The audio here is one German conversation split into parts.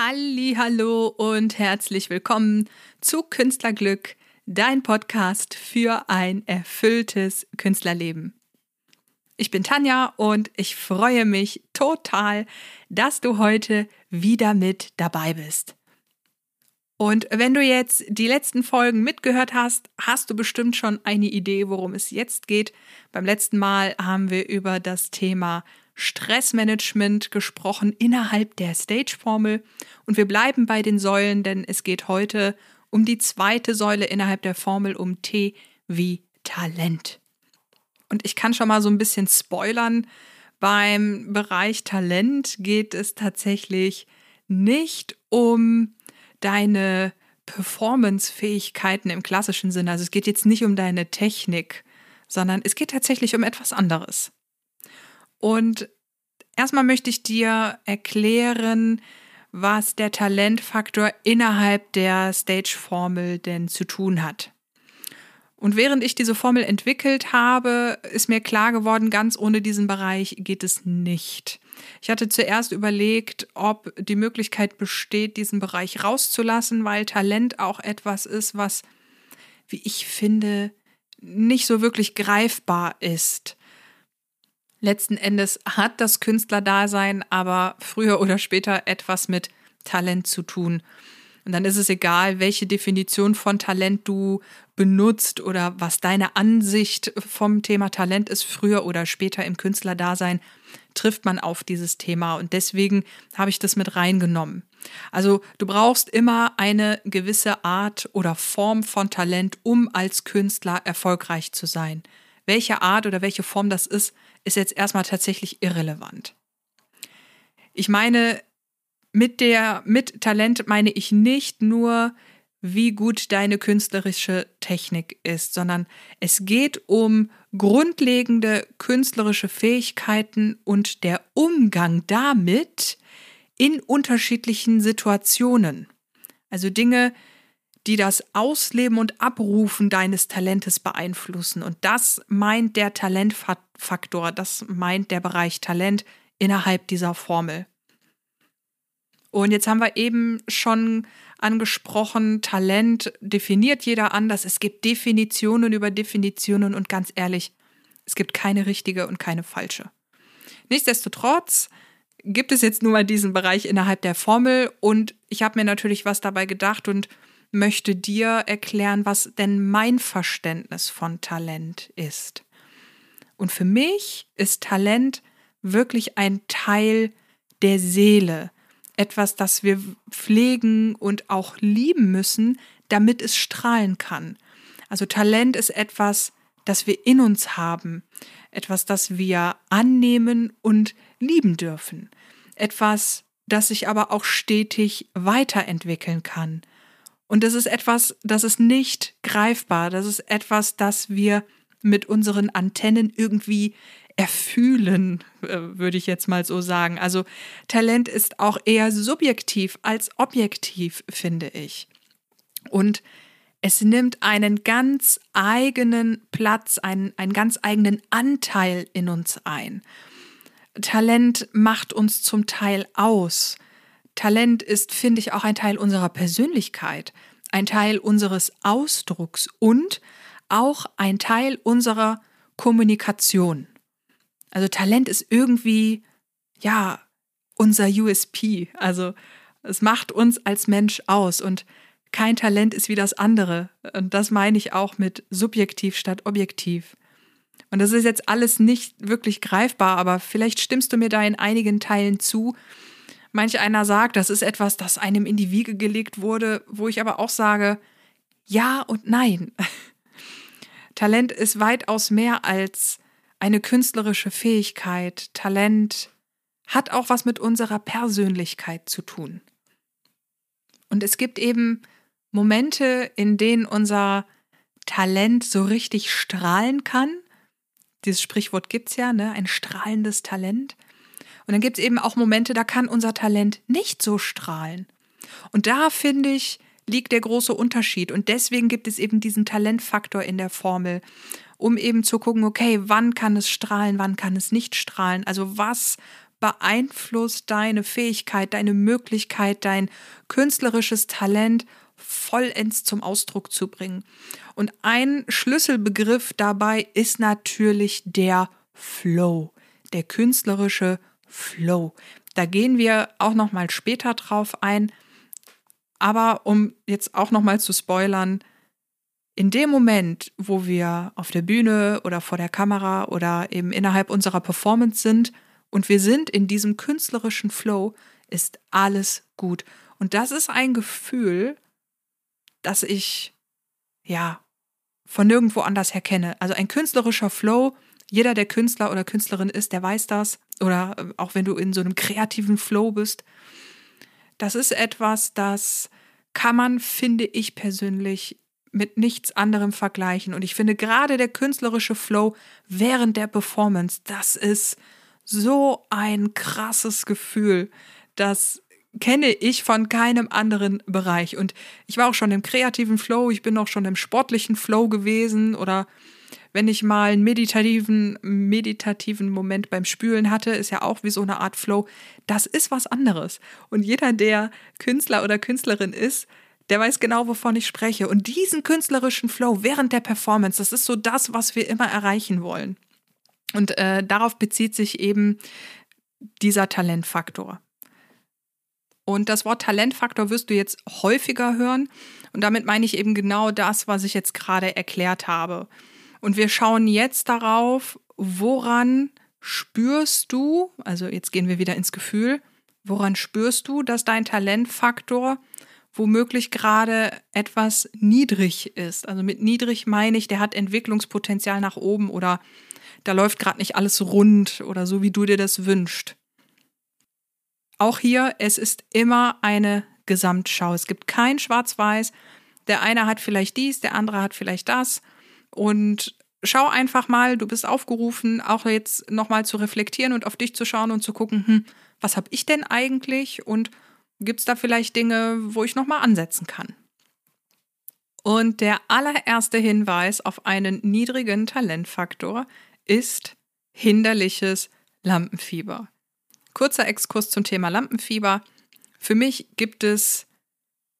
Hallo und herzlich willkommen zu Künstlerglück, dein Podcast für ein erfülltes Künstlerleben. Ich bin Tanja und ich freue mich total, dass du heute wieder mit dabei bist. Und wenn du jetzt die letzten Folgen mitgehört hast, hast du bestimmt schon eine Idee, worum es jetzt geht. Beim letzten Mal haben wir über das Thema Stressmanagement gesprochen innerhalb der Stage-Formel. Und wir bleiben bei den Säulen, denn es geht heute um die zweite Säule innerhalb der Formel, um T wie Talent. Und ich kann schon mal so ein bisschen spoilern. Beim Bereich Talent geht es tatsächlich nicht um deine Performance-Fähigkeiten im klassischen Sinne. Also es geht jetzt nicht um deine Technik, sondern es geht tatsächlich um etwas anderes. Und erstmal möchte ich dir erklären, was der Talentfaktor innerhalb der Stage-Formel denn zu tun hat. Und während ich diese Formel entwickelt habe, ist mir klar geworden, ganz ohne diesen Bereich geht es nicht. Ich hatte zuerst überlegt, ob die Möglichkeit besteht, diesen Bereich rauszulassen, weil Talent auch etwas ist, was, wie ich finde, nicht so wirklich greifbar ist. Letzten Endes hat das Künstlerdasein aber früher oder später etwas mit Talent zu tun. Und dann ist es egal, welche Definition von Talent du benutzt oder was deine Ansicht vom Thema Talent ist, früher oder später im Künstlerdasein trifft man auf dieses Thema. Und deswegen habe ich das mit reingenommen. Also du brauchst immer eine gewisse Art oder Form von Talent, um als Künstler erfolgreich zu sein. Welche Art oder welche Form das ist, ist jetzt erstmal tatsächlich irrelevant. Ich meine, mit der, mit Talent meine ich nicht nur, wie gut deine künstlerische Technik ist, sondern es geht um grundlegende künstlerische Fähigkeiten und der Umgang damit in unterschiedlichen Situationen. Also Dinge, die das Ausleben und Abrufen deines Talentes beeinflussen. Und das meint der Talentfaktor, das meint der Bereich Talent innerhalb dieser Formel. Und jetzt haben wir eben schon angesprochen, Talent definiert jeder anders. Es gibt Definitionen über Definitionen und ganz ehrlich, es gibt keine richtige und keine falsche. Nichtsdestotrotz gibt es jetzt nur mal diesen Bereich innerhalb der Formel und ich habe mir natürlich was dabei gedacht und möchte dir erklären, was denn mein Verständnis von Talent ist. Und für mich ist Talent wirklich ein Teil der Seele, etwas, das wir pflegen und auch lieben müssen, damit es strahlen kann. Also Talent ist etwas, das wir in uns haben, etwas, das wir annehmen und lieben dürfen, etwas, das sich aber auch stetig weiterentwickeln kann. Und das ist etwas, das ist nicht greifbar. Das ist etwas, das wir mit unseren Antennen irgendwie erfühlen, äh, würde ich jetzt mal so sagen. Also Talent ist auch eher subjektiv als objektiv, finde ich. Und es nimmt einen ganz eigenen Platz, einen, einen ganz eigenen Anteil in uns ein. Talent macht uns zum Teil aus. Talent ist, finde ich, auch ein Teil unserer Persönlichkeit, ein Teil unseres Ausdrucks und auch ein Teil unserer Kommunikation. Also Talent ist irgendwie, ja, unser USP. Also es macht uns als Mensch aus und kein Talent ist wie das andere. Und das meine ich auch mit subjektiv statt objektiv. Und das ist jetzt alles nicht wirklich greifbar, aber vielleicht stimmst du mir da in einigen Teilen zu, Manch einer sagt, das ist etwas, das einem in die Wiege gelegt wurde, wo ich aber auch sage, ja und nein. Talent ist weitaus mehr als eine künstlerische Fähigkeit. Talent hat auch was mit unserer Persönlichkeit zu tun. Und es gibt eben Momente, in denen unser Talent so richtig strahlen kann. Dieses Sprichwort gibt es ja, ne? Ein strahlendes Talent. Und dann gibt es eben auch Momente, da kann unser Talent nicht so strahlen. Und da finde ich, liegt der große Unterschied. Und deswegen gibt es eben diesen Talentfaktor in der Formel, um eben zu gucken, okay, wann kann es strahlen, wann kann es nicht strahlen. Also was beeinflusst deine Fähigkeit, deine Möglichkeit, dein künstlerisches Talent vollends zum Ausdruck zu bringen. Und ein Schlüsselbegriff dabei ist natürlich der Flow, der künstlerische Flow. Da gehen wir auch noch mal später drauf ein. Aber um jetzt auch noch mal zu spoilern, in dem Moment, wo wir auf der Bühne oder vor der Kamera oder eben innerhalb unserer Performance sind und wir sind in diesem künstlerischen Flow, ist alles gut. Und das ist ein Gefühl, das ich ja von nirgendwo anders her kenne. Also ein künstlerischer Flow, jeder, der Künstler oder Künstlerin ist, der weiß das. Oder äh, auch wenn du in so einem kreativen Flow bist. Das ist etwas, das kann man, finde ich persönlich, mit nichts anderem vergleichen. Und ich finde gerade der künstlerische Flow während der Performance, das ist so ein krasses Gefühl, das kenne ich von keinem anderen Bereich. Und ich war auch schon im kreativen Flow, ich bin auch schon im sportlichen Flow gewesen oder wenn ich mal einen meditativen, meditativen Moment beim Spülen hatte, ist ja auch wie so eine Art Flow. Das ist was anderes. Und jeder, der Künstler oder Künstlerin ist, der weiß genau, wovon ich spreche. Und diesen künstlerischen Flow während der Performance, das ist so das, was wir immer erreichen wollen. Und äh, darauf bezieht sich eben dieser Talentfaktor. Und das Wort Talentfaktor wirst du jetzt häufiger hören. Und damit meine ich eben genau das, was ich jetzt gerade erklärt habe. Und wir schauen jetzt darauf, woran spürst du, also jetzt gehen wir wieder ins Gefühl, woran spürst du, dass dein Talentfaktor womöglich gerade etwas niedrig ist. Also mit niedrig meine ich, der hat Entwicklungspotenzial nach oben oder da läuft gerade nicht alles rund oder so, wie du dir das wünschst. Auch hier, es ist immer eine Gesamtschau. Es gibt kein Schwarz-Weiß. Der eine hat vielleicht dies, der andere hat vielleicht das. Und schau einfach mal, du bist aufgerufen, auch jetzt nochmal zu reflektieren und auf dich zu schauen und zu gucken, hm, was habe ich denn eigentlich und gibt es da vielleicht Dinge, wo ich nochmal ansetzen kann? Und der allererste Hinweis auf einen niedrigen Talentfaktor ist hinderliches Lampenfieber. Kurzer Exkurs zum Thema Lampenfieber. Für mich gibt es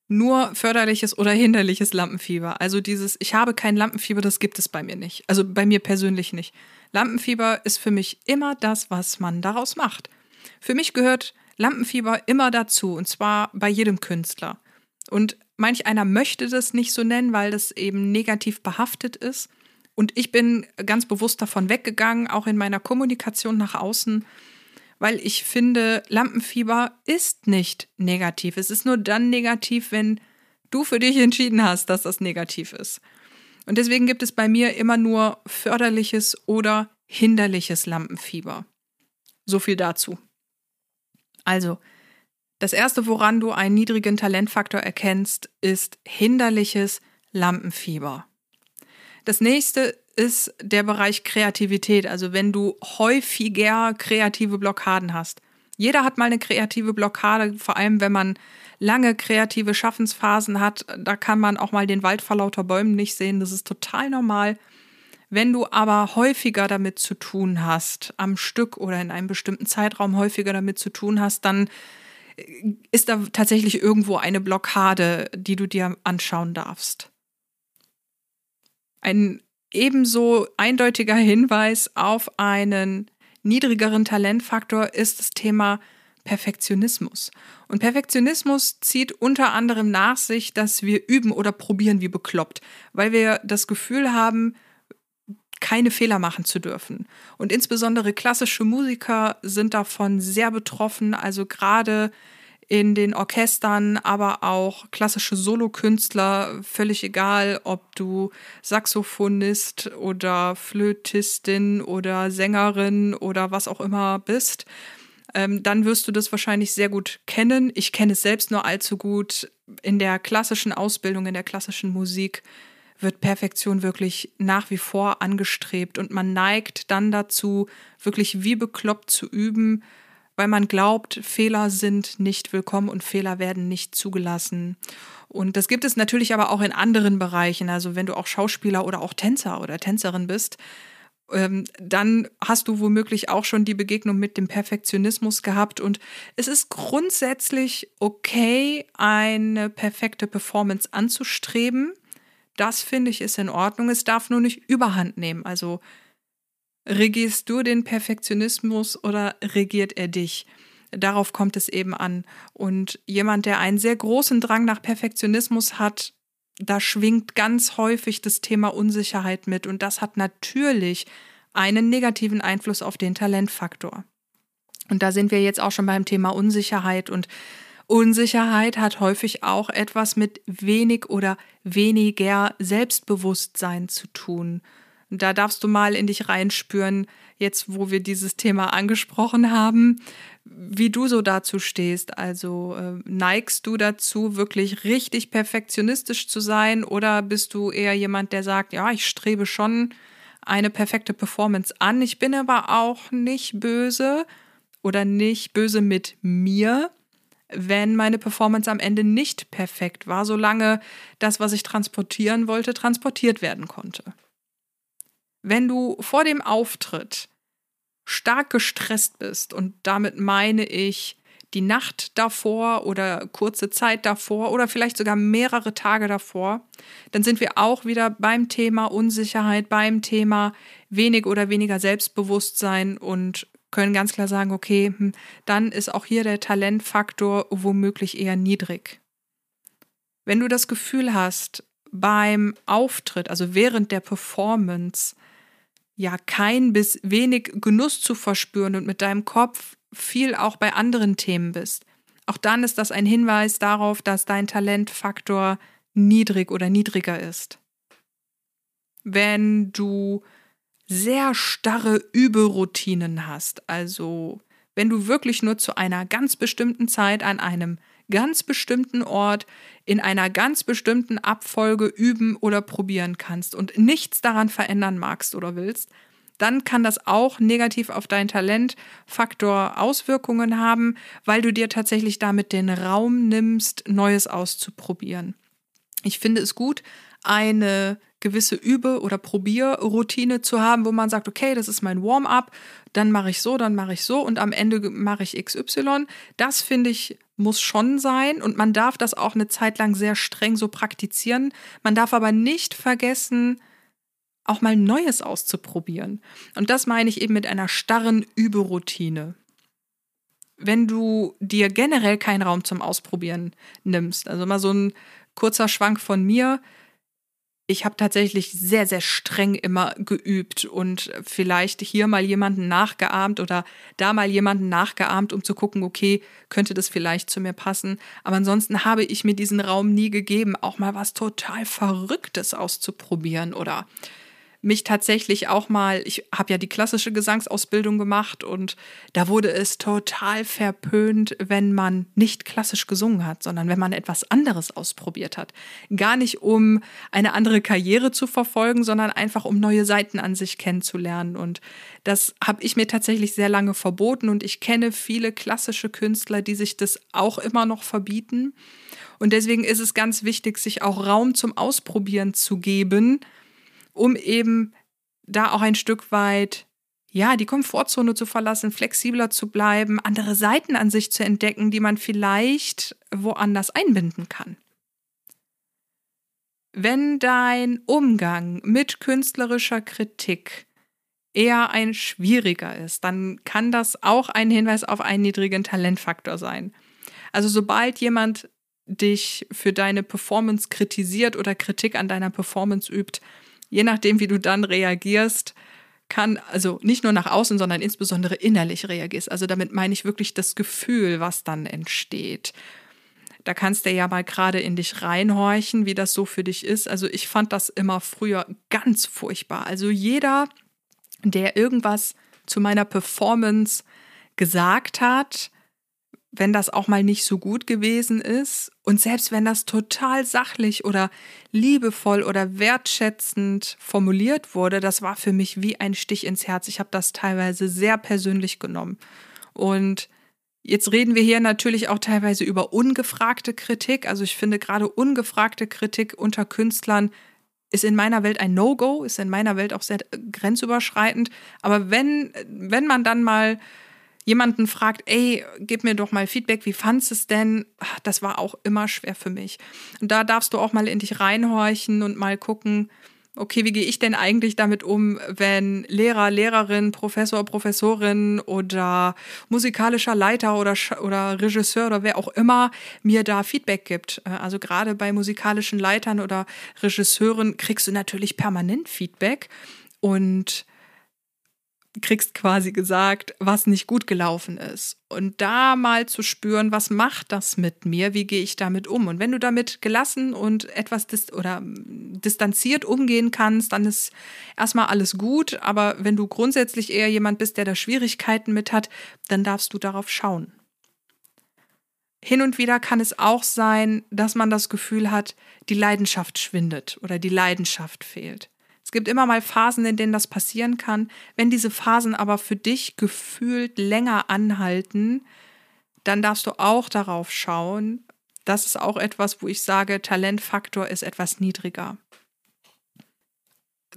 nur förderliches oder hinderliches Lampenfieber. Also dieses, ich habe kein Lampenfieber, das gibt es bei mir nicht. Also bei mir persönlich nicht. Lampenfieber ist für mich immer das, was man daraus macht. Für mich gehört Lampenfieber immer dazu, und zwar bei jedem Künstler. Und manch einer möchte das nicht so nennen, weil das eben negativ behaftet ist. Und ich bin ganz bewusst davon weggegangen, auch in meiner Kommunikation nach außen, weil ich finde, Lampenfieber ist nicht negativ. Es ist nur dann negativ, wenn du für dich entschieden hast, dass das negativ ist. Und deswegen gibt es bei mir immer nur förderliches oder hinderliches Lampenfieber. So viel dazu. Also, das erste, woran du einen niedrigen Talentfaktor erkennst, ist hinderliches Lampenfieber. Das nächste ist der Bereich Kreativität. Also wenn du häufiger kreative Blockaden hast. Jeder hat mal eine kreative Blockade, vor allem wenn man lange kreative Schaffensphasen hat. Da kann man auch mal den Wald vor lauter Bäumen nicht sehen. Das ist total normal. Wenn du aber häufiger damit zu tun hast, am Stück oder in einem bestimmten Zeitraum häufiger damit zu tun hast, dann ist da tatsächlich irgendwo eine Blockade, die du dir anschauen darfst. Ein ebenso eindeutiger Hinweis auf einen niedrigeren Talentfaktor ist das Thema Perfektionismus. Und Perfektionismus zieht unter anderem nach sich, dass wir üben oder probieren wie bekloppt, weil wir das Gefühl haben, keine Fehler machen zu dürfen. Und insbesondere klassische Musiker sind davon sehr betroffen. Also gerade in den Orchestern, aber auch klassische Solokünstler, völlig egal, ob du Saxophonist oder Flötistin oder Sängerin oder was auch immer bist, ähm, dann wirst du das wahrscheinlich sehr gut kennen. Ich kenne es selbst nur allzu gut. In der klassischen Ausbildung, in der klassischen Musik wird Perfektion wirklich nach wie vor angestrebt und man neigt dann dazu, wirklich wie bekloppt zu üben, weil man glaubt, Fehler sind nicht willkommen und Fehler werden nicht zugelassen. Und das gibt es natürlich aber auch in anderen Bereichen. Also wenn du auch Schauspieler oder auch Tänzer oder Tänzerin bist, ähm, dann hast du womöglich auch schon die Begegnung mit dem Perfektionismus gehabt. Und es ist grundsätzlich okay, eine perfekte Performance anzustreben. Das finde ich ist in Ordnung. Es darf nur nicht überhand nehmen. Also regierst du den Perfektionismus oder regiert er dich? Darauf kommt es eben an. Und jemand, der einen sehr großen Drang nach Perfektionismus hat, da schwingt ganz häufig das Thema Unsicherheit mit und das hat natürlich einen negativen Einfluss auf den Talentfaktor. Und da sind wir jetzt auch schon beim Thema Unsicherheit und Unsicherheit hat häufig auch etwas mit wenig oder weniger Selbstbewusstsein zu tun. Und da darfst du mal in dich reinspüren, jetzt wo wir dieses Thema angesprochen haben, wie du so dazu stehst. Also äh, neigst du dazu, wirklich richtig perfektionistisch zu sein oder bist du eher jemand, der sagt, ja, ich strebe schon eine perfekte Performance an. Ich bin aber auch nicht böse oder nicht böse mit mir, wenn meine Performance am Ende nicht perfekt war, solange das, was ich transportieren wollte, transportiert werden konnte. Wenn du vor dem Auftritt stark gestresst bist, und damit meine ich die Nacht davor oder kurze Zeit davor oder vielleicht sogar mehrere Tage davor, dann sind wir auch wieder beim Thema Unsicherheit, beim Thema wenig oder weniger Selbstbewusstsein und können ganz klar sagen, okay, hm, dann ist auch hier der Talentfaktor womöglich eher niedrig. Wenn du das Gefühl hast, beim Auftritt, also während der Performance, ja kein bis wenig Genuss zu verspüren und mit deinem Kopf viel auch bei anderen Themen bist. Auch dann ist das ein Hinweis darauf, dass dein Talentfaktor niedrig oder niedriger ist. Wenn du sehr starre Überroutinen hast, also wenn du wirklich nur zu einer ganz bestimmten Zeit an einem ganz bestimmten Ort in einer ganz bestimmten Abfolge üben oder probieren kannst und nichts daran verändern magst oder willst, dann kann das auch negativ auf deinen Talentfaktor Auswirkungen haben, weil du dir tatsächlich damit den Raum nimmst, Neues auszuprobieren. Ich finde es gut, eine gewisse Übe- oder Probierroutine zu haben, wo man sagt, okay, das ist mein Warm-up, dann mache ich so, dann mache ich so und am Ende mache ich XY. Das finde ich muss schon sein und man darf das auch eine Zeit lang sehr streng so praktizieren. Man darf aber nicht vergessen, auch mal Neues auszuprobieren. Und das meine ich eben mit einer starren Überroutine. Wenn du dir generell keinen Raum zum Ausprobieren nimmst, also mal so ein kurzer Schwank von mir, ich habe tatsächlich sehr, sehr streng immer geübt und vielleicht hier mal jemanden nachgeahmt oder da mal jemanden nachgeahmt, um zu gucken, okay, könnte das vielleicht zu mir passen. Aber ansonsten habe ich mir diesen Raum nie gegeben, auch mal was total Verrücktes auszuprobieren oder mich tatsächlich auch mal, ich habe ja die klassische Gesangsausbildung gemacht und da wurde es total verpönt, wenn man nicht klassisch gesungen hat, sondern wenn man etwas anderes ausprobiert hat. Gar nicht um eine andere Karriere zu verfolgen, sondern einfach um neue Seiten an sich kennenzulernen. Und das habe ich mir tatsächlich sehr lange verboten und ich kenne viele klassische Künstler, die sich das auch immer noch verbieten. Und deswegen ist es ganz wichtig, sich auch Raum zum Ausprobieren zu geben um eben da auch ein Stück weit ja, die Komfortzone zu verlassen, flexibler zu bleiben, andere Seiten an sich zu entdecken, die man vielleicht woanders einbinden kann. Wenn dein Umgang mit künstlerischer Kritik eher ein schwieriger ist, dann kann das auch ein Hinweis auf einen niedrigen Talentfaktor sein. Also sobald jemand dich für deine Performance kritisiert oder Kritik an deiner Performance übt, je nachdem, wie du dann reagierst, kann, also nicht nur nach außen, sondern insbesondere innerlich reagierst. Also damit meine ich wirklich das Gefühl, was dann entsteht. Da kannst du ja mal gerade in dich reinhorchen, wie das so für dich ist. Also ich fand das immer früher ganz furchtbar. Also jeder, der irgendwas zu meiner Performance gesagt hat, wenn das auch mal nicht so gut gewesen ist und selbst wenn das total sachlich oder liebevoll oder wertschätzend formuliert wurde, das war für mich wie ein Stich ins Herz. Ich habe das teilweise sehr persönlich genommen. Und jetzt reden wir hier natürlich auch teilweise über ungefragte Kritik. Also ich finde gerade ungefragte Kritik unter Künstlern ist in meiner Welt ein No-Go, ist in meiner Welt auch sehr grenzüberschreitend. Aber wenn, wenn man dann mal jemanden fragt, ey, gib mir doch mal Feedback, wie fandest es denn? Das war auch immer schwer für mich. Und da darfst du auch mal in dich reinhorchen und mal gucken, okay, wie gehe ich denn eigentlich damit um, wenn Lehrer, Lehrerin, Professor, Professorin oder musikalischer Leiter oder, oder Regisseur oder wer auch immer mir da Feedback gibt. Äh, also gerade bei musikalischen Leitern oder Regisseuren kriegst du natürlich permanent Feedback und kriegst quasi gesagt, was nicht gut gelaufen ist. Und da mal zu spüren, was macht das mit mir, wie gehe ich damit um? Und wenn du damit gelassen und etwas dis oder distanziert umgehen kannst, dann ist erstmal alles gut. Aber wenn du grundsätzlich eher jemand bist, der da Schwierigkeiten mit hat, dann darfst du darauf schauen. Hin und wieder kann es auch sein, dass man das Gefühl hat, die Leidenschaft schwindet oder die Leidenschaft fehlt. Es gibt immer mal Phasen, in denen das passieren kann. Wenn diese Phasen aber für dich gefühlt länger anhalten, dann darfst du auch darauf schauen. Das ist auch etwas, wo ich sage, Talentfaktor ist etwas niedriger.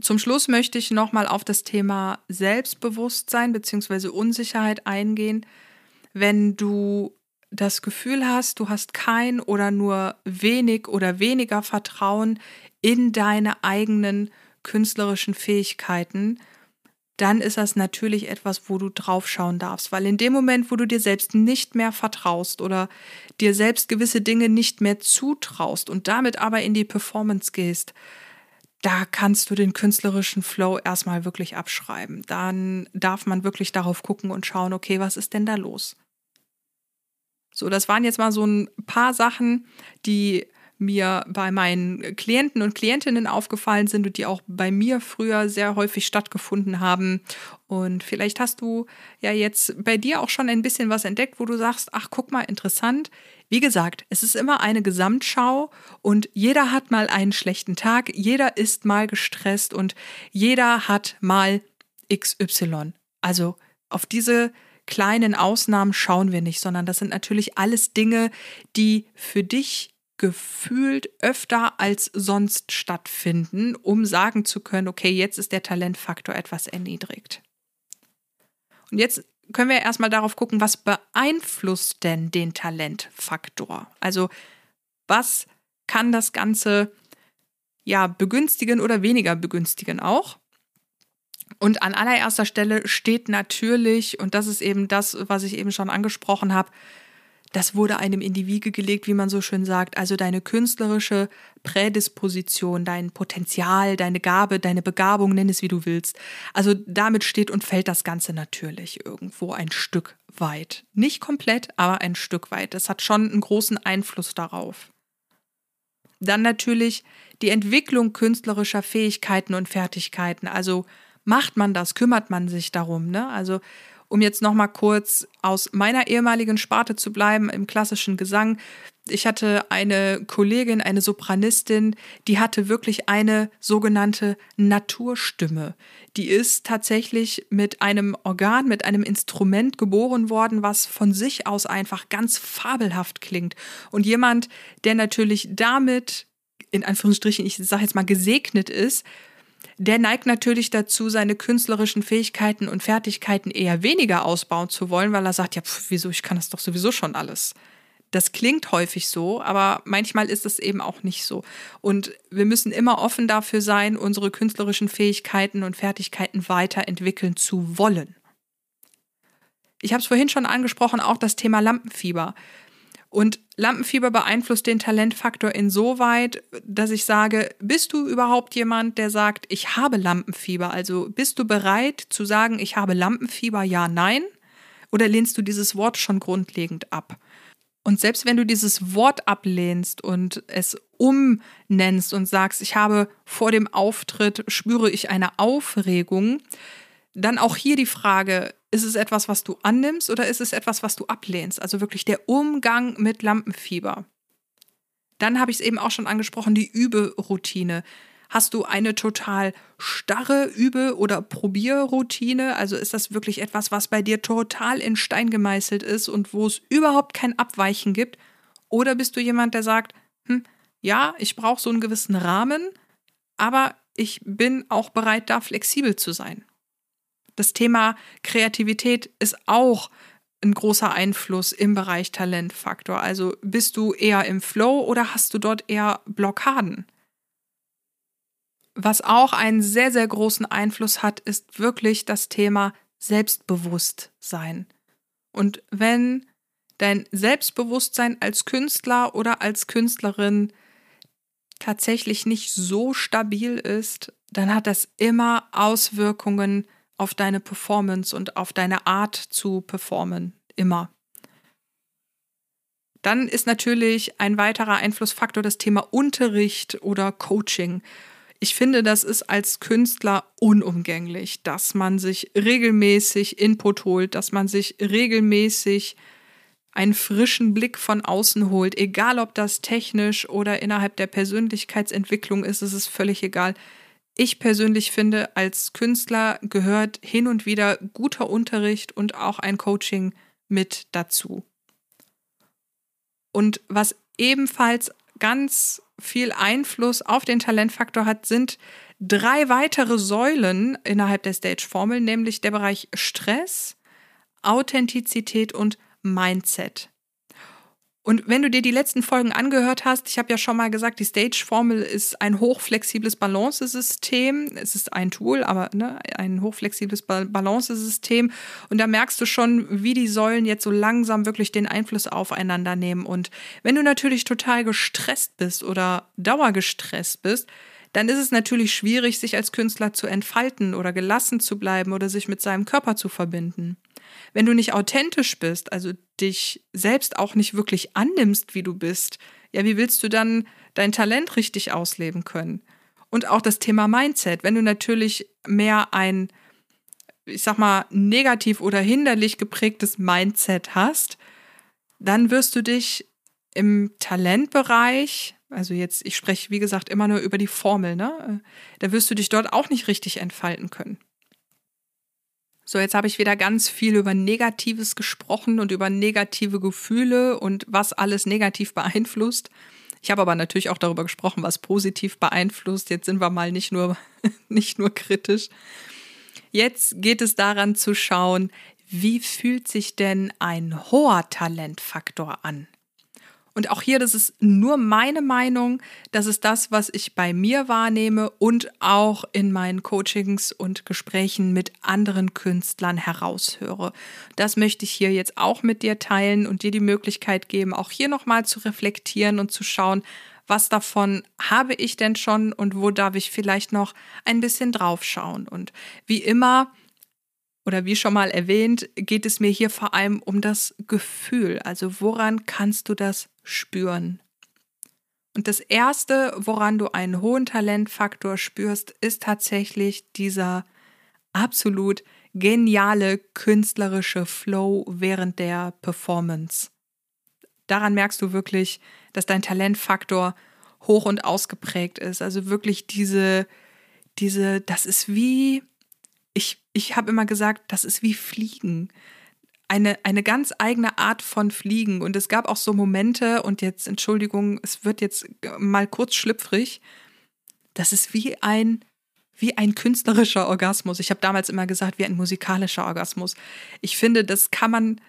Zum Schluss möchte ich nochmal auf das Thema Selbstbewusstsein bzw. Unsicherheit eingehen. Wenn du das Gefühl hast, du hast kein oder nur wenig oder weniger Vertrauen in deine eigenen künstlerischen Fähigkeiten, dann ist das natürlich etwas, wo du draufschauen darfst. Weil in dem Moment, wo du dir selbst nicht mehr vertraust oder dir selbst gewisse Dinge nicht mehr zutraust und damit aber in die Performance gehst, da kannst du den künstlerischen Flow erstmal wirklich abschreiben. Dann darf man wirklich darauf gucken und schauen, okay, was ist denn da los? So, das waren jetzt mal so ein paar Sachen, die mir bei meinen Klienten und Klientinnen aufgefallen sind und die auch bei mir früher sehr häufig stattgefunden haben. Und vielleicht hast du ja jetzt bei dir auch schon ein bisschen was entdeckt, wo du sagst, ach, guck mal, interessant. Wie gesagt, es ist immer eine Gesamtschau und jeder hat mal einen schlechten Tag, jeder ist mal gestresst und jeder hat mal XY. Also auf diese kleinen Ausnahmen schauen wir nicht, sondern das sind natürlich alles Dinge, die für dich gefühlt öfter als sonst stattfinden, um sagen zu können, okay, jetzt ist der Talentfaktor etwas erniedrigt. Und jetzt können wir erstmal darauf gucken, was beeinflusst denn den Talentfaktor? Also was kann das Ganze ja begünstigen oder weniger begünstigen auch? Und an allererster Stelle steht natürlich, und das ist eben das, was ich eben schon angesprochen habe, das wurde einem in die Wiege gelegt, wie man so schön sagt. Also deine künstlerische Prädisposition, dein Potenzial, deine Gabe, deine Begabung, nenn es wie du willst. Also damit steht und fällt das Ganze natürlich irgendwo ein Stück weit. Nicht komplett, aber ein Stück weit. Das hat schon einen großen Einfluss darauf. Dann natürlich die Entwicklung künstlerischer Fähigkeiten und Fertigkeiten. Also macht man das, kümmert man sich darum. Ne? Also um jetzt noch mal kurz aus meiner ehemaligen Sparte zu bleiben, im klassischen Gesang. Ich hatte eine Kollegin, eine Sopranistin, die hatte wirklich eine sogenannte Naturstimme. Die ist tatsächlich mit einem Organ, mit einem Instrument geboren worden, was von sich aus einfach ganz fabelhaft klingt. Und jemand, der natürlich damit, in Anführungsstrichen, ich sage jetzt mal, gesegnet ist, der neigt natürlich dazu, seine künstlerischen Fähigkeiten und Fertigkeiten eher weniger ausbauen zu wollen, weil er sagt, ja, pf, wieso, ich kann das doch sowieso schon alles. Das klingt häufig so, aber manchmal ist es eben auch nicht so. Und wir müssen immer offen dafür sein, unsere künstlerischen Fähigkeiten und Fertigkeiten weiterentwickeln zu wollen. Ich habe es vorhin schon angesprochen, auch das Thema Lampenfieber. Und Lampenfieber beeinflusst den Talentfaktor insoweit, dass ich sage, bist du überhaupt jemand, der sagt, ich habe Lampenfieber? Also bist du bereit zu sagen, ich habe Lampenfieber, ja, nein? Oder lehnst du dieses Wort schon grundlegend ab? Und selbst wenn du dieses Wort ablehnst und es umnennst und sagst, ich habe vor dem Auftritt, spüre ich eine Aufregung, dann auch hier die Frage, ist es etwas, was du annimmst oder ist es etwas, was du ablehnst? Also wirklich der Umgang mit Lampenfieber. Dann habe ich es eben auch schon angesprochen, die Überoutine. Hast du eine total starre Übe- oder Probierroutine? Also ist das wirklich etwas, was bei dir total in Stein gemeißelt ist und wo es überhaupt kein Abweichen gibt? Oder bist du jemand, der sagt, hm, ja, ich brauche so einen gewissen Rahmen, aber ich bin auch bereit, da flexibel zu sein. Das Thema Kreativität ist auch ein großer Einfluss im Bereich Talentfaktor. Also bist du eher im Flow oder hast du dort eher Blockaden? Was auch einen sehr, sehr großen Einfluss hat, ist wirklich das Thema Selbstbewusstsein. Und wenn dein Selbstbewusstsein als Künstler oder als Künstlerin tatsächlich nicht so stabil ist, dann hat das immer Auswirkungen auf deine Performance und auf deine Art zu performen. Immer. Dann ist natürlich ein weiterer Einflussfaktor das Thema Unterricht oder Coaching. Ich finde, das ist als Künstler unumgänglich, dass man sich regelmäßig Input holt, dass man sich regelmäßig einen frischen Blick von außen holt, egal ob das technisch oder innerhalb der Persönlichkeitsentwicklung ist, ist es völlig egal. Ich persönlich finde, als Künstler gehört hin und wieder guter Unterricht und auch ein Coaching mit dazu. Und was ebenfalls ganz viel Einfluss auf den Talentfaktor hat, sind drei weitere Säulen innerhalb der Stage-Formel, nämlich der Bereich Stress, Authentizität und Mindset. Und wenn du dir die letzten Folgen angehört hast, ich habe ja schon mal gesagt, die Stage-Formel ist ein hochflexibles Balancesystem. Es ist ein Tool, aber ne, ein hochflexibles Balancesystem. Und da merkst du schon, wie die Säulen jetzt so langsam wirklich den Einfluss aufeinander nehmen. Und wenn du natürlich total gestresst bist oder dauergestresst bist, dann ist es natürlich schwierig, sich als Künstler zu entfalten oder gelassen zu bleiben oder sich mit seinem Körper zu verbinden. Wenn du nicht authentisch bist, also dich selbst auch nicht wirklich annimmst, wie du bist, ja, wie willst du dann dein Talent richtig ausleben können? Und auch das Thema Mindset. Wenn du natürlich mehr ein, ich sag mal, negativ oder hinderlich geprägtes Mindset hast, dann wirst du dich im Talentbereich, also jetzt, ich spreche wie gesagt immer nur über die Formel, ne? Da wirst du dich dort auch nicht richtig entfalten können. So, jetzt habe ich wieder ganz viel über Negatives gesprochen und über negative Gefühle und was alles negativ beeinflusst. Ich habe aber natürlich auch darüber gesprochen, was positiv beeinflusst. Jetzt sind wir mal nicht nur, nicht nur kritisch. Jetzt geht es daran zu schauen, wie fühlt sich denn ein hoher Talentfaktor an? Und auch hier, das ist nur meine Meinung, das ist das, was ich bei mir wahrnehme und auch in meinen Coachings und Gesprächen mit anderen Künstlern heraushöre. Das möchte ich hier jetzt auch mit dir teilen und dir die Möglichkeit geben, auch hier nochmal zu reflektieren und zu schauen, was davon habe ich denn schon und wo darf ich vielleicht noch ein bisschen draufschauen. Und wie immer, oder wie schon mal erwähnt, geht es mir hier vor allem um das Gefühl. Also woran kannst du das spüren? Und das Erste, woran du einen hohen Talentfaktor spürst, ist tatsächlich dieser absolut geniale künstlerische Flow während der Performance. Daran merkst du wirklich, dass dein Talentfaktor hoch und ausgeprägt ist. Also wirklich diese, diese, das ist wie, ich, ich habe immer gesagt, das ist wie Fliegen. Eine, eine ganz eigene Art von Fliegen. Und es gab auch so Momente, und jetzt, Entschuldigung, es wird jetzt mal kurz schlüpfrig. Das ist wie ein, wie ein künstlerischer Orgasmus. Ich habe damals immer gesagt, wie ein musikalischer Orgasmus. Ich finde, das kann man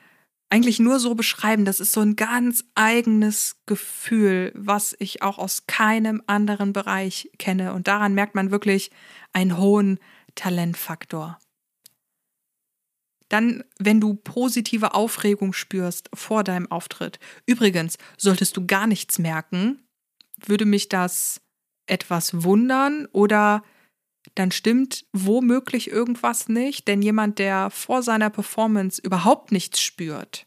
eigentlich nur so beschreiben. Das ist so ein ganz eigenes Gefühl, was ich auch aus keinem anderen Bereich kenne. Und daran merkt man wirklich einen hohen Talentfaktor. Dann, wenn du positive Aufregung spürst vor deinem Auftritt. Übrigens, solltest du gar nichts merken, würde mich das etwas wundern oder dann stimmt womöglich irgendwas nicht, denn jemand, der vor seiner Performance überhaupt nichts spürt,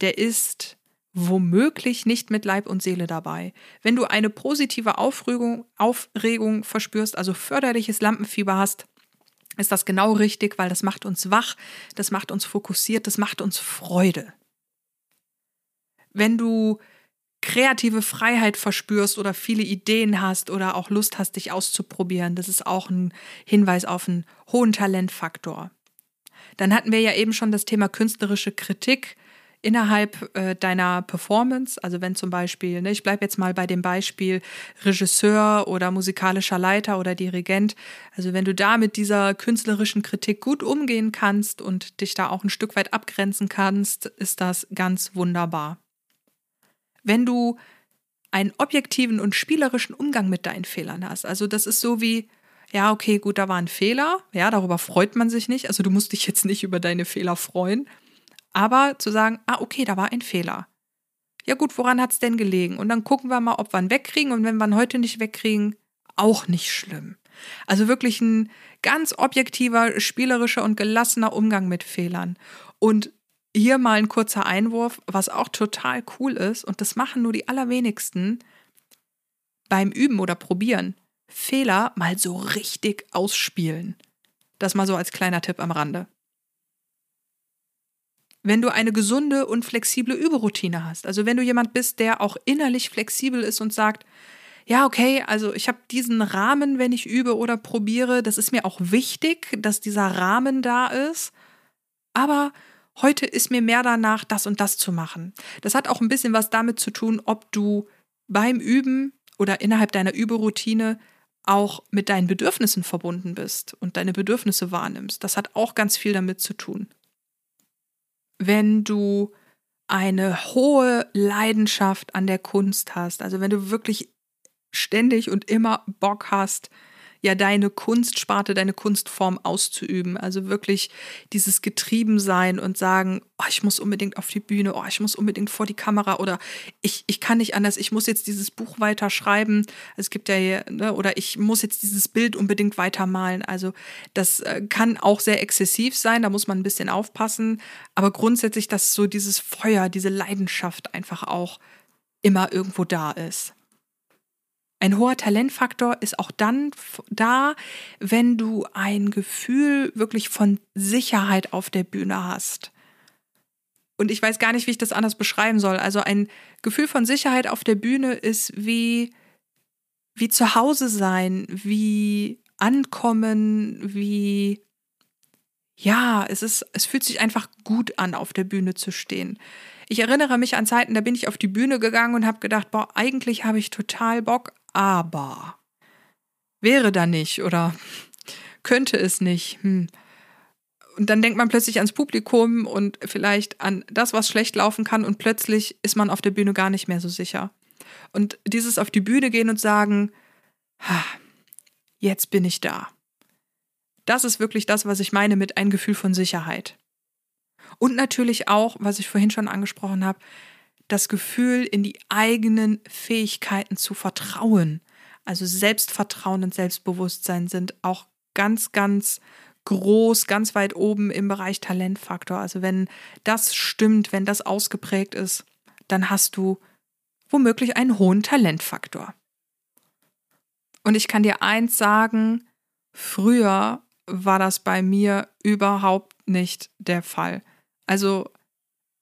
der ist womöglich nicht mit Leib und Seele dabei. Wenn du eine positive Aufregung, Aufregung verspürst, also förderliches Lampenfieber hast, ist das genau richtig, weil das macht uns wach, das macht uns fokussiert, das macht uns Freude. Wenn du kreative Freiheit verspürst oder viele Ideen hast oder auch Lust hast, dich auszuprobieren, das ist auch ein Hinweis auf einen hohen Talentfaktor. Dann hatten wir ja eben schon das Thema künstlerische Kritik innerhalb äh, deiner Performance, also wenn zum Beispiel, ne, ich bleibe jetzt mal bei dem Beispiel Regisseur oder musikalischer Leiter oder Dirigent, also wenn du da mit dieser künstlerischen Kritik gut umgehen kannst und dich da auch ein Stück weit abgrenzen kannst, ist das ganz wunderbar. Wenn du einen objektiven und spielerischen Umgang mit deinen Fehlern hast, also das ist so wie, ja, okay, gut, da war ein Fehler, ja, darüber freut man sich nicht, also du musst dich jetzt nicht über deine Fehler freuen, aber zu sagen, ah, okay, da war ein Fehler. Ja gut, woran hat es denn gelegen? Und dann gucken wir mal, ob wir ihn wegkriegen. Und wenn wir ihn heute nicht wegkriegen, auch nicht schlimm. Also wirklich ein ganz objektiver, spielerischer und gelassener Umgang mit Fehlern. Und hier mal ein kurzer Einwurf, was auch total cool ist, und das machen nur die allerwenigsten beim Üben oder Probieren. Fehler mal so richtig ausspielen. Das mal so als kleiner Tipp am Rande wenn du eine gesunde und flexible Überroutine hast. Also wenn du jemand bist, der auch innerlich flexibel ist und sagt, ja, okay, also ich habe diesen Rahmen, wenn ich übe oder probiere, das ist mir auch wichtig, dass dieser Rahmen da ist, aber heute ist mir mehr danach, das und das zu machen. Das hat auch ein bisschen was damit zu tun, ob du beim Üben oder innerhalb deiner Überroutine auch mit deinen Bedürfnissen verbunden bist und deine Bedürfnisse wahrnimmst. Das hat auch ganz viel damit zu tun wenn du eine hohe Leidenschaft an der Kunst hast, also wenn du wirklich ständig und immer Bock hast, ja deine Kunstsparte, deine Kunstform auszuüben. Also wirklich dieses Getriebensein und sagen, oh, ich muss unbedingt auf die Bühne, oh, ich muss unbedingt vor die Kamera oder ich, ich kann nicht anders, ich muss jetzt dieses Buch weiter schreiben. Es gibt ja, hier, ne, oder ich muss jetzt dieses Bild unbedingt weitermalen. Also das äh, kann auch sehr exzessiv sein, da muss man ein bisschen aufpassen. Aber grundsätzlich, dass so dieses Feuer, diese Leidenschaft einfach auch immer irgendwo da ist. Ein hoher Talentfaktor ist auch dann da, wenn du ein Gefühl wirklich von Sicherheit auf der Bühne hast. Und ich weiß gar nicht, wie ich das anders beschreiben soll. Also ein Gefühl von Sicherheit auf der Bühne ist wie, wie zu Hause sein, wie ankommen, wie ja, es ist, es fühlt sich einfach gut an, auf der Bühne zu stehen. Ich erinnere mich an Zeiten, da bin ich auf die Bühne gegangen und habe gedacht, boah, eigentlich habe ich total Bock, aber wäre da nicht oder könnte es nicht. Hm. Und dann denkt man plötzlich ans Publikum und vielleicht an das, was schlecht laufen kann und plötzlich ist man auf der Bühne gar nicht mehr so sicher. Und dieses auf die Bühne gehen und sagen, jetzt bin ich da. Das ist wirklich das, was ich meine mit ein Gefühl von Sicherheit. Und natürlich auch, was ich vorhin schon angesprochen habe, das Gefühl, in die eigenen Fähigkeiten zu vertrauen. Also Selbstvertrauen und Selbstbewusstsein sind auch ganz, ganz groß, ganz weit oben im Bereich Talentfaktor. Also wenn das stimmt, wenn das ausgeprägt ist, dann hast du womöglich einen hohen Talentfaktor. Und ich kann dir eins sagen, früher war das bei mir überhaupt nicht der Fall. Also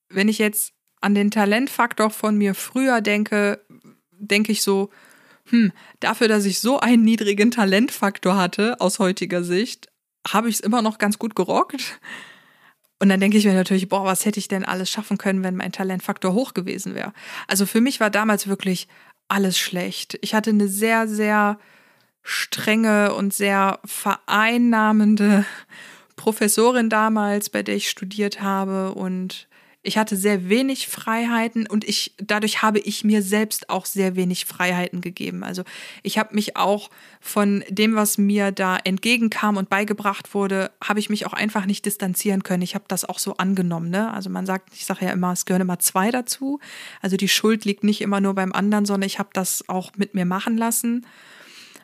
wenn ich jetzt an den Talentfaktor von mir früher denke, denke ich so, hm, dafür, dass ich so einen niedrigen Talentfaktor hatte aus heutiger Sicht, habe ich es immer noch ganz gut gerockt. Und dann denke ich mir natürlich, boah, was hätte ich denn alles schaffen können, wenn mein Talentfaktor hoch gewesen wäre. Also für mich war damals wirklich alles schlecht. Ich hatte eine sehr, sehr strenge und sehr vereinnahmende Professorin damals, bei der ich studiert habe und ich hatte sehr wenig Freiheiten und ich dadurch habe ich mir selbst auch sehr wenig Freiheiten gegeben. Also ich habe mich auch von dem, was mir da entgegenkam und beigebracht wurde, habe ich mich auch einfach nicht distanzieren können. Ich habe das auch so angenommen. Ne? Also man sagt, ich sage ja immer, es gehören immer zwei dazu. Also die Schuld liegt nicht immer nur beim anderen, sondern ich habe das auch mit mir machen lassen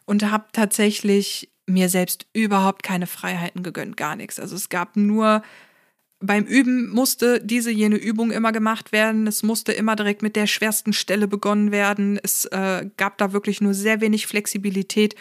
und habe tatsächlich mir selbst überhaupt keine Freiheiten gegönnt, gar nichts. Also es gab nur beim Üben musste diese jene Übung immer gemacht werden. Es musste immer direkt mit der schwersten Stelle begonnen werden. Es äh, gab da wirklich nur sehr wenig Flexibilität.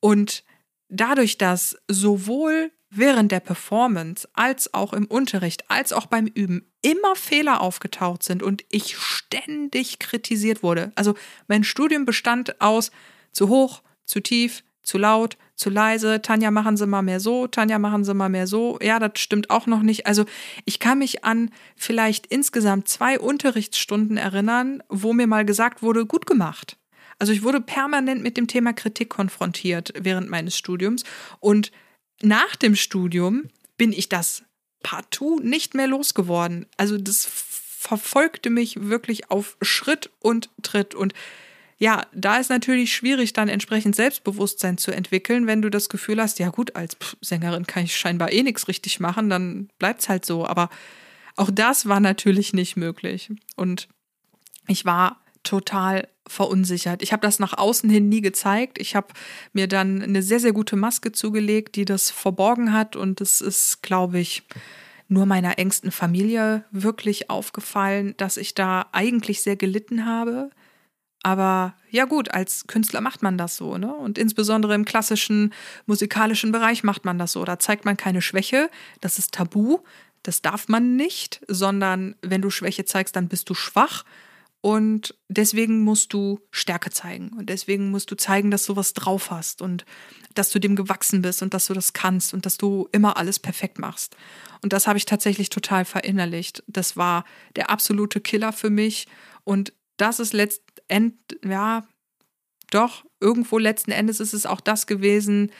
Und dadurch, dass sowohl während der Performance als auch im Unterricht, als auch beim Üben immer Fehler aufgetaucht sind und ich ständig kritisiert wurde. Also mein Studium bestand aus zu hoch, zu tief, zu laut, zu leise, Tanja, machen Sie mal mehr so, Tanja, machen Sie mal mehr so. Ja, das stimmt auch noch nicht. Also ich kann mich an vielleicht insgesamt zwei Unterrichtsstunden erinnern, wo mir mal gesagt wurde, gut gemacht. Also ich wurde permanent mit dem Thema Kritik konfrontiert während meines Studiums und nach dem Studium bin ich das partout nicht mehr losgeworden. Also das verfolgte mich wirklich auf Schritt und Tritt und ja, da ist natürlich schwierig, dann entsprechend Selbstbewusstsein zu entwickeln, wenn du das Gefühl hast, ja gut, als Sängerin kann ich scheinbar eh nichts richtig machen, dann bleibt's halt so. Aber auch das war natürlich nicht möglich. Und ich war total verunsichert. Ich habe das nach außen hin nie gezeigt. Ich habe mir dann eine sehr, sehr gute Maske zugelegt, die das verborgen hat. Und es ist, glaube ich, nur meiner engsten Familie wirklich aufgefallen, dass ich da eigentlich sehr gelitten habe. Aber ja gut, als Künstler macht man das so, ne? Und insbesondere im klassischen musikalischen Bereich macht man das so. Da zeigt man keine Schwäche, das ist tabu, das darf man nicht, sondern wenn du Schwäche zeigst, dann bist du schwach. Und deswegen musst du Stärke zeigen. Und deswegen musst du zeigen, dass du was drauf hast und dass du dem gewachsen bist und dass du das kannst und dass du immer alles perfekt machst. Und das habe ich tatsächlich total verinnerlicht. Das war der absolute Killer für mich. Und das ist letztendlich, ja, doch, irgendwo letzten Endes ist es auch das gewesen,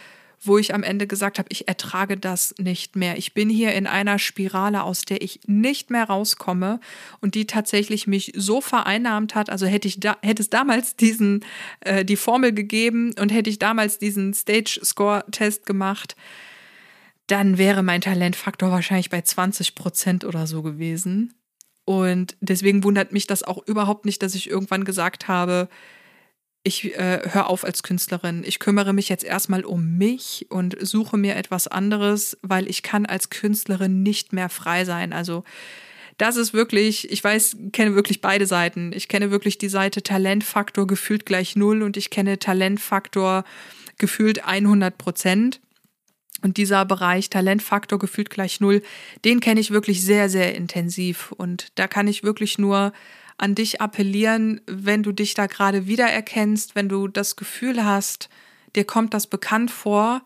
wo ich am Ende gesagt habe, ich ertrage das nicht mehr. Ich bin hier in einer Spirale, aus der ich nicht mehr rauskomme und die tatsächlich mich so vereinnahmt hat. Also hätte ich da, hätte es damals diesen äh, die Formel gegeben und hätte ich damals diesen Stage Score Test gemacht, dann wäre mein Talentfaktor wahrscheinlich bei 20 Prozent oder so gewesen. Und deswegen wundert mich das auch überhaupt nicht, dass ich irgendwann gesagt habe, ich äh, höre auf als Künstlerin. Ich kümmere mich jetzt erstmal um mich und suche mir etwas anderes, weil ich kann als Künstlerin nicht mehr frei sein. Also das ist wirklich, ich weiß, kenne wirklich beide Seiten. Ich kenne wirklich die Seite Talentfaktor gefühlt gleich null und ich kenne Talentfaktor gefühlt 100 Prozent. Und dieser Bereich Talentfaktor gefühlt gleich null, den kenne ich wirklich sehr, sehr intensiv. Und da kann ich wirklich nur an dich appellieren, wenn du dich da gerade wiedererkennst, wenn du das Gefühl hast, dir kommt das bekannt vor,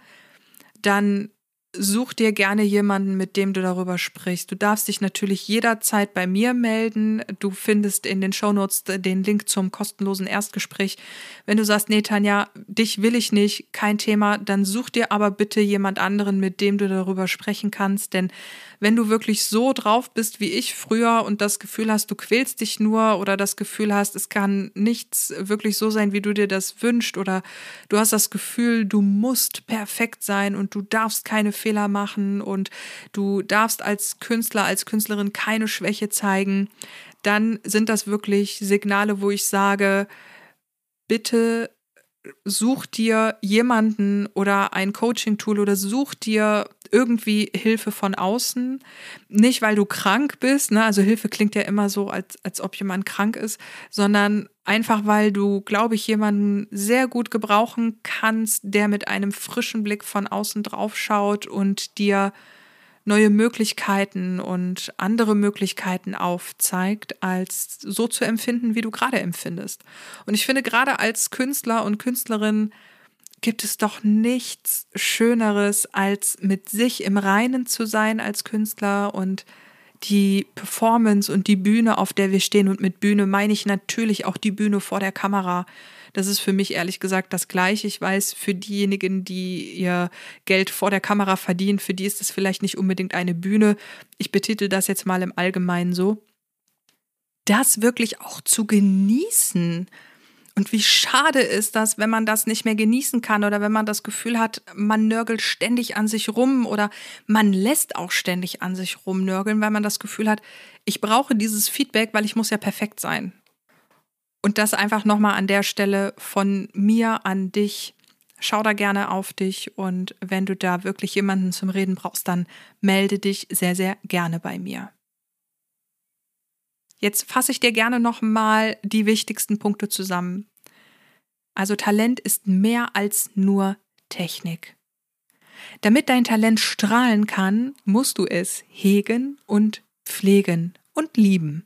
dann such dir gerne jemanden, mit dem du darüber sprichst. Du darfst dich natürlich jederzeit bei mir melden. Du findest in den Shownotes den Link zum kostenlosen Erstgespräch. Wenn du sagst, nee, Tanja, dich will ich nicht, kein Thema, dann such dir aber bitte jemand anderen, mit dem du darüber sprechen kannst. Denn wenn du wirklich so drauf bist wie ich früher und das Gefühl hast, du quälst dich nur oder das Gefühl hast, es kann nichts wirklich so sein, wie du dir das wünschst oder du hast das Gefühl, du musst perfekt sein und du darfst keine Fehler machen und du darfst als Künstler, als Künstlerin keine Schwäche zeigen, dann sind das wirklich Signale, wo ich sage, bitte such dir jemanden oder ein Coaching-Tool oder such dir irgendwie Hilfe von außen. Nicht, weil du krank bist, ne? also Hilfe klingt ja immer so, als, als ob jemand krank ist, sondern einfach, weil du, glaube ich, jemanden sehr gut gebrauchen kannst, der mit einem frischen Blick von außen drauf schaut und dir neue Möglichkeiten und andere Möglichkeiten aufzeigt, als so zu empfinden, wie du gerade empfindest. Und ich finde, gerade als Künstler und Künstlerin gibt es doch nichts Schöneres, als mit sich im Reinen zu sein als Künstler und die Performance und die Bühne, auf der wir stehen. Und mit Bühne meine ich natürlich auch die Bühne vor der Kamera. Das ist für mich ehrlich gesagt das Gleiche. Ich weiß, für diejenigen, die ihr Geld vor der Kamera verdienen, für die ist das vielleicht nicht unbedingt eine Bühne. Ich betitel das jetzt mal im Allgemeinen so. Das wirklich auch zu genießen und wie schade ist das, wenn man das nicht mehr genießen kann oder wenn man das Gefühl hat, man nörgelt ständig an sich rum oder man lässt auch ständig an sich rumnörgeln, weil man das Gefühl hat, ich brauche dieses Feedback, weil ich muss ja perfekt sein. Und das einfach nochmal an der Stelle von mir an dich. Schau da gerne auf dich und wenn du da wirklich jemanden zum Reden brauchst, dann melde dich sehr, sehr gerne bei mir. Jetzt fasse ich dir gerne nochmal die wichtigsten Punkte zusammen. Also Talent ist mehr als nur Technik. Damit dein Talent strahlen kann, musst du es hegen und pflegen und lieben.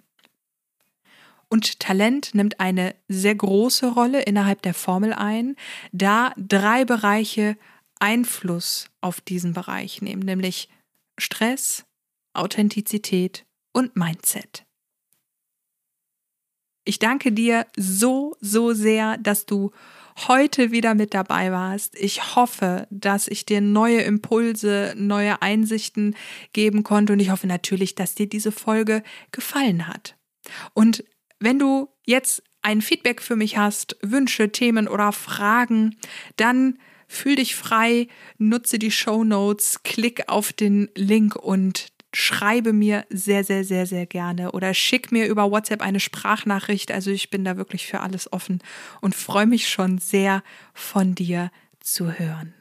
und Talent nimmt eine sehr große Rolle innerhalb der Formel ein, da drei Bereiche Einfluss auf diesen Bereich nehmen, nämlich Stress, Authentizität und Mindset. Ich danke dir so, so sehr, dass du heute wieder mit dabei warst. Ich hoffe, dass ich dir neue Impulse, neue Einsichten geben konnte und ich hoffe natürlich, dass dir diese Folge gefallen hat. Und wenn du jetzt ein Feedback für mich hast, Wünsche, Themen oder Fragen, dann fühl dich frei, nutze die Show Notes, klick auf den Link und schreibe mir sehr, sehr, sehr, sehr gerne oder schick mir über WhatsApp eine Sprachnachricht. Also ich bin da wirklich für alles offen und freue mich schon sehr von dir zu hören.